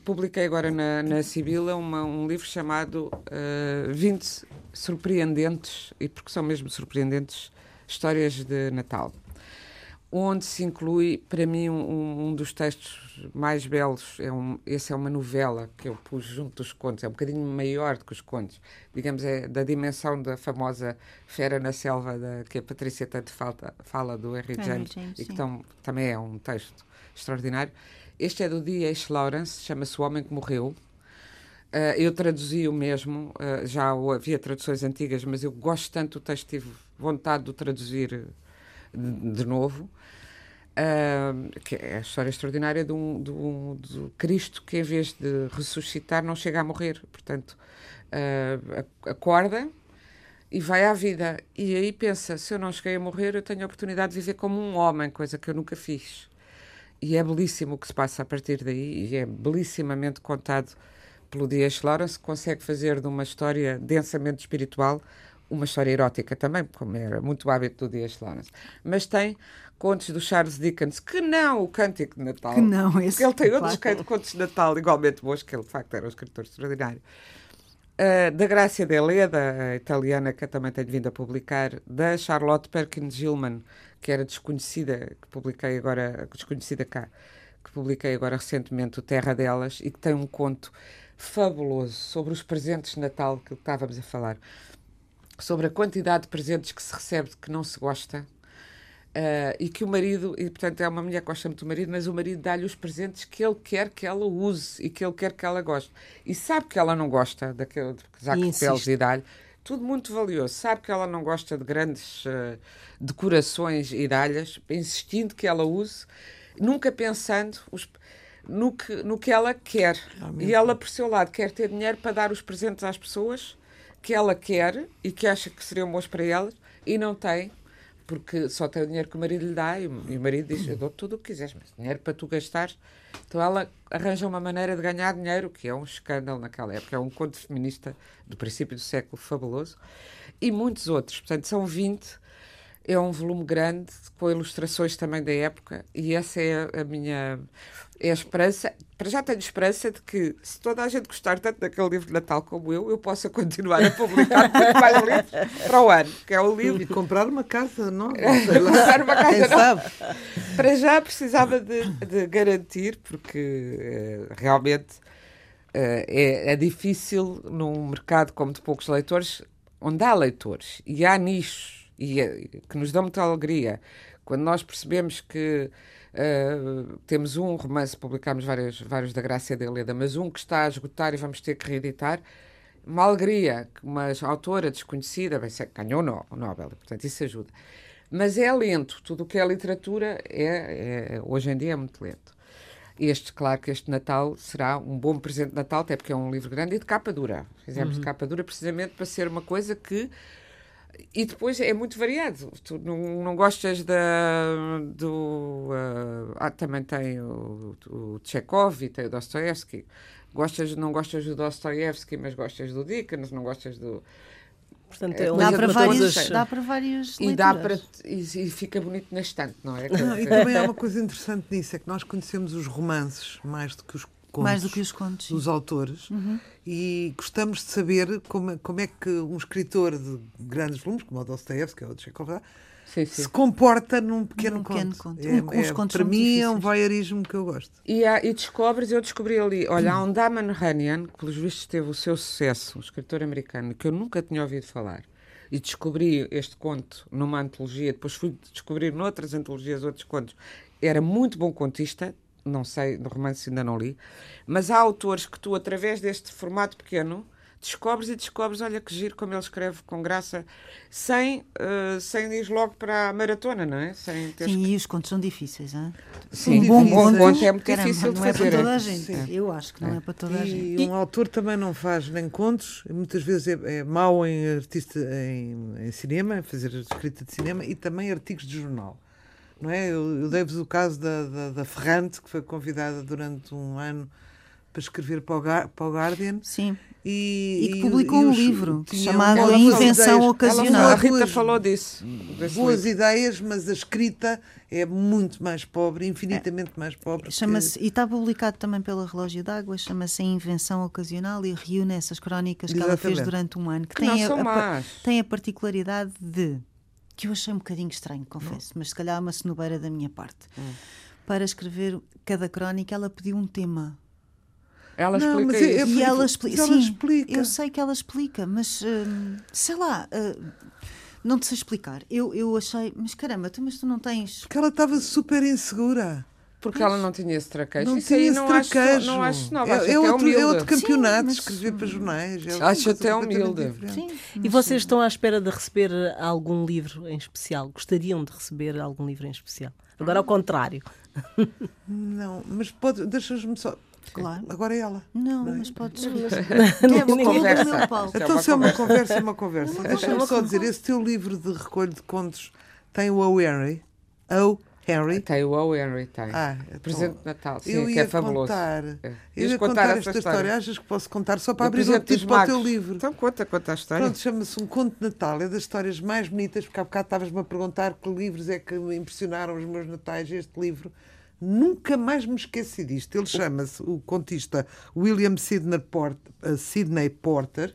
Publiquei agora na, na Sibila uma- um livro chamado eh, 20 Surpreendentes, e porque são mesmo surpreendentes, histórias de Natal onde se inclui, para mim, um, um dos textos mais belos. É um, essa é uma novela que eu pus junto dos contos, é um bocadinho maior do que os contos. Digamos, é da dimensão da famosa Fera na Selva, da, que a Patrícia tanto falta, fala do Henry James, James, e que tam- também é um texto extraordinário. Este é do D.H. Lawrence, chama-se O Homem que Morreu. Uh, eu traduzi o mesmo, uh, já havia traduções antigas, mas eu gosto tanto do texto, tive vontade de o traduzir de, novo. Uh, que é a história extraordinária de um, de um- de Cristo que, em vez de ressuscitar, não chega a morrer. Portanto, uh, ac- acorda e vai à vida. E aí pensa: se eu não cheguei a morrer, eu tenho a oportunidade de viver como um homem, coisa que eu nunca fiz. E é belíssimo o que se passa a partir daí, e é belissimamente contado pelo Dias Lawrence, que consegue fazer de uma história densamente espiritual uma história erótica também, como era muito hábito do Dias Lawrence. Mas tem contos do Charles Dickens, que não o Cântico de Natal. Que não, esse, Porque ele tem outros claro. contos de Natal igualmente bons, que ele de facto era um escritor extraordinário. Uh, da Grácia de Leda, italiana que eu também tenho vindo a publicar, da Charlotte Perkins Gilman, que era desconhecida, que publiquei agora, desconhecida cá, que publiquei agora recentemente, o Terra Delas, e que tem um conto fabuloso sobre os presentes de Natal que estávamos a falar, sobre a quantidade de presentes que se recebe que não se gosta. Uh, e que o marido, e portanto é uma mulher que gosta muito do marido, mas o marido dá-lhe os presentes que ele quer que ela use e que ele quer que ela goste. E sabe que ela não gosta daquele casaco E de peles e dá-lhe. Tudo muito valioso. Sabe que ela não gosta de grandes uh, decorações e dá-lhes, insistindo que ela use, nunca pensando os- no, que, no que ela quer. E ela, por seu lado, quer ter dinheiro para dar os presentes às pessoas que ela quer e que acha que seriam bons para elas e não tem, porque só tem o dinheiro que o marido lhe dá e, o marido diz: Eu dou tudo o que quiseres, mas dinheiro para tu gastares. Então ela arranja uma maneira de ganhar dinheiro, que é um escândalo naquela época. É um conto feminista do princípio do século fabuloso. E muitos outros. Portanto, são 20. É um volume grande, com ilustrações também da época, e essa é a minha é a esperança. Para já tenho esperança de que, se toda a gente gostar tanto daquele livro de Natal como eu, eu possa continuar a publicar muito mais livros para o ano, que é o livro. E comprar uma casa nova. comprar uma casa nova. Para já precisava de, de garantir, porque eh, realmente eh, é, é difícil num mercado como de poucos leitores, onde há leitores e há nichos e, eh, que nos dão muita alegria. Quando nós percebemos que Uh, temos um romance, publicámos vários, vários da Graça e da Leda, mas um que está a esgotar e vamos ter que reeditar. Uma alegria que uma autora desconhecida, bem, ganhou o Nobel, portanto isso ajuda. Mas é lento, tudo o que é literatura é, é, hoje em dia é muito lento. Este, claro que este Natal será um bom presente de Natal, até porque é um livro grande e de capa dura. Fizemos uhum. de capa dura precisamente para ser uma coisa que e depois é muito variado. Tu não, não gostas da, do. Uh, ah, também tem o, o Chekhov e tem o Dostoevsky. Gostas, não gostas do Dostoevsky, mas gostas do Dickens, não gostas do. Portanto, é, é dá, para vários, dá para vários e dá para e, e, fica bonito na estante, não é? Não, e também há uma coisa interessante nisso, é que nós conhecemos os romances mais do que os contos, mais do que os contos dos autores uhum. e gostamos de saber como, como é que um escritor de grandes volumes, como o Dostoevsky ou o Chekhov, se comporta num pequeno, num pequeno conto. conto. É, um, é, para mim difíceis. é um voyeurismo que eu gosto. E, há, e descobres, eu descobri ali, olha, há um Daman Runyan, que pelos vistos teve o seu sucesso, um escritor americano, que eu nunca tinha ouvido falar. E descobri este conto numa antologia, depois fui descobrir noutras antologias outros contos. Era muito bom contista, não sei, no romance ainda não li, mas há autores que tu, através deste formato pequeno, descobres e descobres, olha que giro como ele escreve com graça, sem, uh, sem ir logo para a maratona, não é? Sem Sim, que... e os contos são difíceis, hein? Sim, um bom, bom conto é muito Caramba, difícil de não fazer. Não é para toda a gente, Sim. eu acho que não é, é para toda a e gente. E um autor também não faz nem contos, muitas vezes é, é mau em artista, em, em cinema, em fazer escrita de cinema, e também artigos de jornal não é? Eu, eu dei-vos o caso da, da, da, Ferrante, que foi convidada durante um ano para escrever para o, para o Guardian. Sim. E, e que publicou e um livro chamado A Invenção Ocasional. a Rita falou disso. Boas livro. ideias, mas a escrita é muito mais pobre, infinitamente é. mais pobre. Chama-se, que... E está publicado também pela Relógio d'Água, chama-se A Invenção Ocasional e reúne essas crónicas que Exatamente. ela fez durante um ano, que, que tem, a, a, tem a particularidade de que eu achei um bocadinho estranho, confesso, mas se calhar uma cenobeira da minha parte. Hum. Para escrever cada crónica, ela pediu um tema. Ela não, explica. Eu, eu, e ela, expli sim, ela explica. Eu sei que ela explica, mas hum, sei lá. Uh, não te sei explicar. Eu, eu achei, mas caramba, tu, mas tu não tens. Porque ela estava super insegura. Porque ela não tinha esse traquejo. Não Isso tinha aí esse não traquejo. Acho, não acho não, é, acho é, outro, é outro campeonato, Sim, escrever para jornais. É acho até humilde. Sim, e vocês estão à espera de receber algum livro em especial? Gostariam de receber algum livro em especial? Agora ao contrário. Não, mas pode, deixas-me só. Claro. Agora é ela. Não, não é? mas pode ser. é uma conversa. Então, se é uma conversa, é uma conversa. Deixa-me só dizer: esse teu livro de recolho de contos tem o O. Henry. O. Harry? Tem o O. Henry, tem. Ah, então, Presente de Natal, sim, eu que é fabuloso. Contar, é. Eu ia contar, contar esta história. história. Achas que posso contar só para abrir o título para o teu livro? Então conta, conta a história. Pronto, chama-se Um Conto de Natal. É das histórias mais bonitas, porque há bocado estavas-me a perguntar que livros é que me impressionaram os meus natais. Este livro, nunca mais me esqueci disto. Ele chama-se, o contista William Sidney Porter, uh, Sidney Porter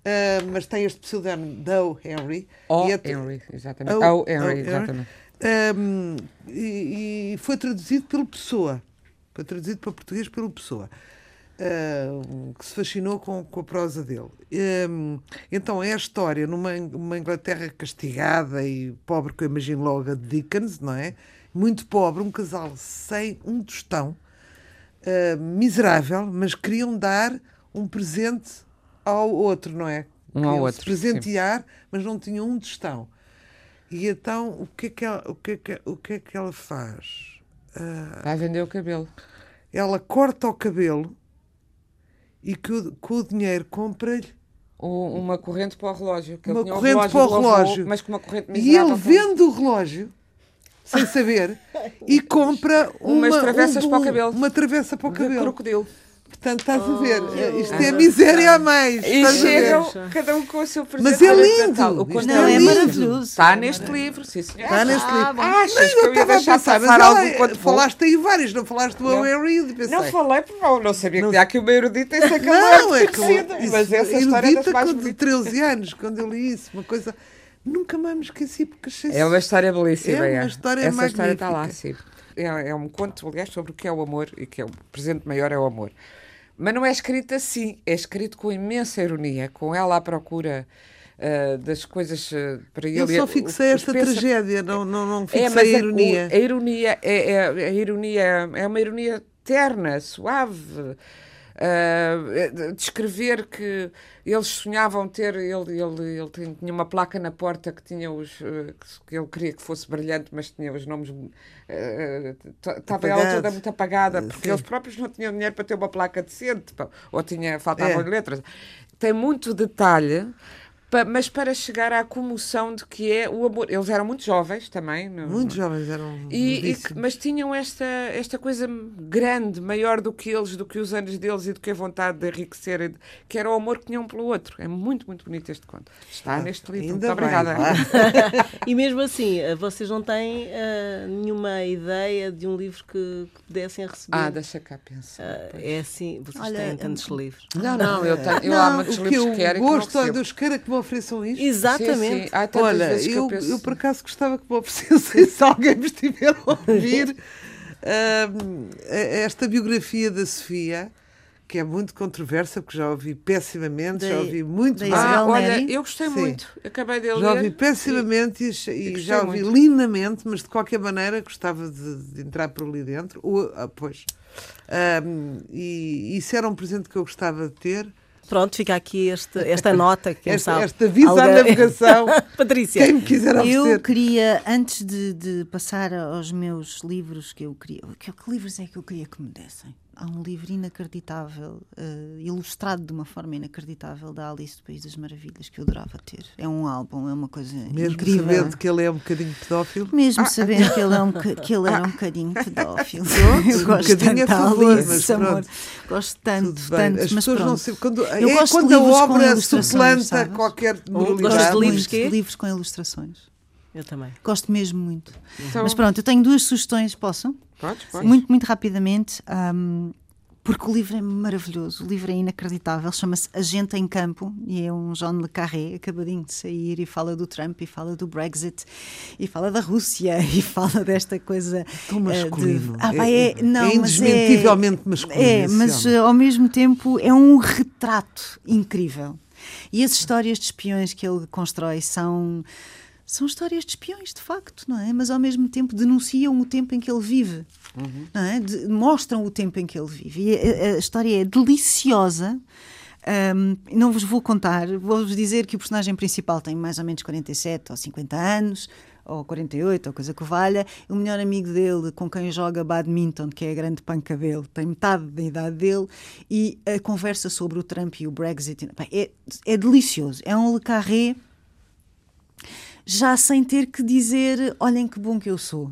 uh, mas tem este pseudónimo O. Henry. O. É Henry, exatamente. O. Henry, exatamente. Um, e, e, foi traduzido pelo Pessoa. Foi traduzido para português pelo Pessoa. Uh, que se fascinou com, com a prosa dele. Um, então é a história numa uma Inglaterra castigada e pobre, que eu imagino logo a Dickens, não é? Muito pobre, um casal sem um tostão, uh, miserável, mas queriam dar um presente ao outro, não é? Um ao outro. presentear, sim. mas não tinham um tostão. E então, o que é que ela, o que é que, o que, é que ela faz? Uh, Vai vender o cabelo. Ela corta o cabelo e que com o dinheiro compra-lhe uma corrente para o relógio. Que uma corrente relógio para o relógio. mas com uma corrente E ele vende o relógio, sem saber, e compra uma, umas travessas um, para o cabelo. Uma travessa para o cabelo. crocodilo. Portanto, estás a ver? Oh, Isto é miséria a mais. E chegam cada um com o seu presente. Mas é lindo. O conto Não, é lindo. maravilhoso. Está neste livro, sim senhor. Está neste Ah, livro. bom. Achas Mas que eu estava a pensar, mas passar ela- falaste aí vários, não falaste do Não. E pensei. Não falei porque não, não sabia que tinha aqui uma erudita em ser Não, é que conhecida. isso, Mas essa história é das mais de bonitas. 13 anos, quando eu li isso, uma coisa. Nunca mais me esqueci porque achei É uma história belíssima. É uma história Essa história está lá, magnífica. sim. É, é um conto, aliás, sobre o que é o amor e que é o presente maior é o amor. Mas não é escrito assim, é escrito com imensa ironia, com ela à procura ah, das coisas ah, para ele. Eu só fixei esta pensa- tragédia, não, não, não É, fixei mas a a- ironia. o- A, ironia é, é- a ironia é uma ironia terna, suave. É, descrever que eles sonhavam ter, ele, ele, ele tinha- uma placa na porta que tinha os eh, que ele queria que fosse brilhante, mas tinha os nomes eh, estava ela toda muito apagada, porque Sim. eles próprios não tinham dinheiro para ter uma placa decente, pá, ou tinha, faltavam É. letras. Tem muito detalhe. Pa- Mas para chegar à comoção de que é o amor. Eles eram muito jovens também. no- Muitos jovens eram. e, e que- mas tinham esta, esta coisa grande, maior do que eles, do que os anos deles e do que a vontade de enriquecer, que era o amor que tinham um pelo outro. É muito, muito bonito este conto. Está neste livro. Muito bem, obrigada. E mesmo assim, eh, vocês não têm eh, nenhuma ideia de um livro que, que pudessem receber? Ah, deixa cá pensar. Ah, é assim, vocês Olha, têm tantos livros. Não, não, eu, tenho, eu Não, há muitos que livros que quero que não gosto, olha, recebo. Deus queira que me ofereçam isto. Exatamente. Sim, sim. Há tantas Olha, eu, eu, penso... eu por acaso gostava que me oferecessem, se alguém me estiver a ouvir, ahm, esta biografia da Sofia, que é muito controversa, porque já ouvi pessimamente, já ouvi muito mal. Ah, olha, eu gostei Sim. muito. Acabei de ler. Já ouvi pessimamente e, e gostei já ouvi muito. lindamente, mas de qualquer maneira gostava de, de entrar por ali dentro. O- ah, pois. Ahm, e isso era um presente que eu gostava de ter. Pronto, fica aqui este, esta nota. Quem Esta, sabe? esta visa à Alguém- navegação. Patrícia. Quem me quiser Eu oferecer. queria, antes de, de passar aos meus livros que eu queria. Que, que livros é que eu queria que me dessem? Há um livro inacreditável, eh, ilustrado de uma forma inacreditável, da Alice do País das Maravilhas, que eu adorava ter. É um álbum, é uma coisa Mesmo incrível. sabendo que ele é um bocadinho pedófilo. Mesmo sabendo que ele, é um, que ele era um bocadinho pedófilo. eu um gosto bocadinho tanto da Alice, mas amor. pronto. Gosto tanto, tanto. As mas pessoas não pronto. se. Quando, Eu é gosto de quando a livros com obra ilustrações, suplanta sabes? qualquer de moralidade. livros muito quê? de livros com ilustrações. Eu também. Gosto mesmo muito. Então, Mas pronto, eu tenho duas sugestões, posso? Podes, podes. Muito, muito rapidamente. ahm, porque o livro é maravilhoso, o livro é inacreditável, chama-se Agente em Campo e é um John Le Carré, acabadinho de sair, e fala do Trump, e fala do Brexit, e fala da Rússia, e fala desta coisa Tão eh, masculino. De... Ah, pá, é, não, é mas indesmentivelmente masculino. É, mas homem. ao mesmo tempo é um retrato incrível. E as histórias de espiões que ele constrói são são histórias de espiões, de facto, não é? Mas ao mesmo tempo denunciam o tempo em que ele vive, não é? De- mostram o tempo em que ele vive. E a, a história é deliciosa. Ahm, não vos vou contar, vou-vos dizer que o personagem principal tem mais ou menos 47 ou 50 anos, ou 48, ou coisa que valha. O melhor amigo dele, com quem joga badminton, que é a grande panca dele, tem metade da idade dele, e a conversa sobre o Trump e o Brexit. É, é delicioso. É um Le Carré já sem ter que dizer olhem que bom que eu sou.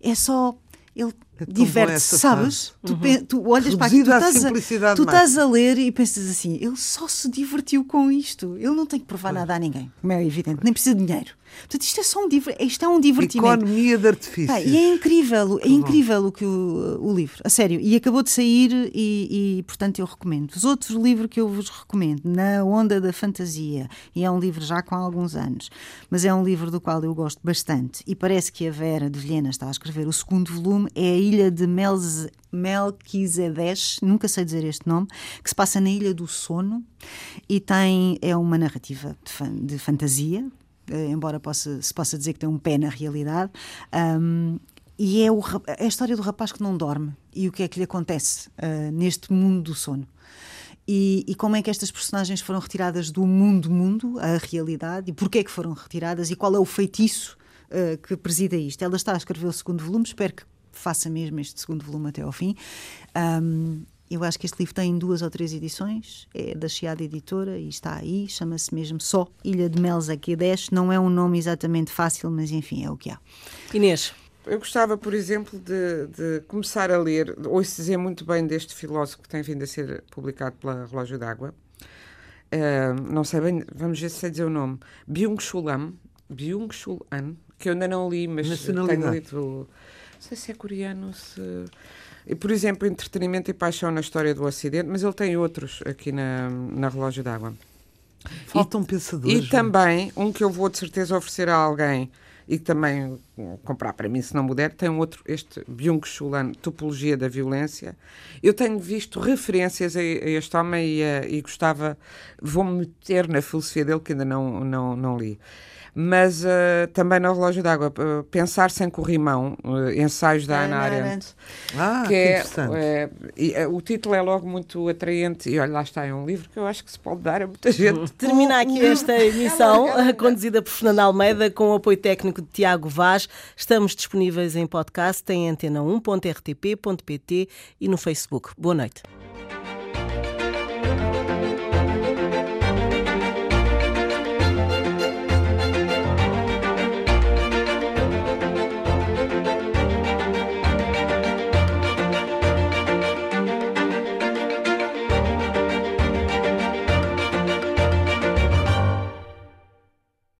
É só ele É essa sabes? Tu, pe- tu olhas para aqui, tu estás, a, tu estás a ler e pensas assim: ele só se divertiu com isto. Ele não tem que provar nada a ninguém, como é evidente, nem precisa de dinheiro. Portanto, isto é só um, isto é um divertimento. Economia de artifício. E é incrível, é incrível o que o, o livro, a sério. E acabou de sair e, e, portanto eu recomendo. Os outros livros que eu vos recomendo, Na Onda da Fantasia, e é um livro já com alguns anos, mas é um livro do qual eu gosto bastante. E parece que a Vera de Vilhena está a escrever o segundo volume, é a Ilha de Melz, Melquisedesh, nunca sei dizer este nome, que se passa na Ilha do Sono e tem, é uma narrativa de, fan- de fantasia, eh, embora possa, se possa dizer que tem um pé na realidade. Ahm, e é, o é a história do rapaz que não dorme e o que é que lhe acontece ah, neste mundo do sono. E, e como é que estas personagens foram retiradas do mundo mundo, à realidade, e porquê é que foram retiradas e qual é o feitiço ah, que presida isto. Ela está a escrever o segundo volume, espero que faça mesmo este segundo volume até ao fim. Ahm, eu acho que este livro tem duas ou três edições, é da Chiada Editora e está aí, chama-se mesmo só Ilha de Melza Quedesh. Não é um nome exatamente fácil, mas enfim, é o que há. Inês, eu gostava, por exemplo, de, de começar a ler, ouço dizer muito bem deste filósofo que tem vindo a ser publicado pela Relógio d'Água. Uh, não sei bem, vamos ver se sei dizer o nome. Byung-Chul Byung-Chul An, que eu ainda não li, mas tenho lido. Não sei se é coreano, se. E, por exemplo, Entretenimento e Paixão na História do Ocidente, mas ele tem outros aqui na, na Relógio d'Água. Faltam e, pensadores. E também, um que eu vou de certeza oferecer a alguém e também comprar para mim se não puder, tem um outro, este Byung-Chul Topologia da Violência. Eu tenho visto referências a, a este homem e, a, e gostava, vou-me meter na filosofia dele que ainda não, não, não li mas uh, também no relógio d'água, uh, Pensar sem corrimão, uh, ensaios da Ana Arendt. Ah, que, que é, é e, o título é logo muito atraente e olha, lá está, é um livro que eu acho que se pode dar a muita gente. Termina aqui esta emissão, conduzida por Fernando Almeida, com o apoio técnico de Tiago Vaz. Estamos disponíveis em podcast em antena1.rtp.pt e no Facebook. Boa noite.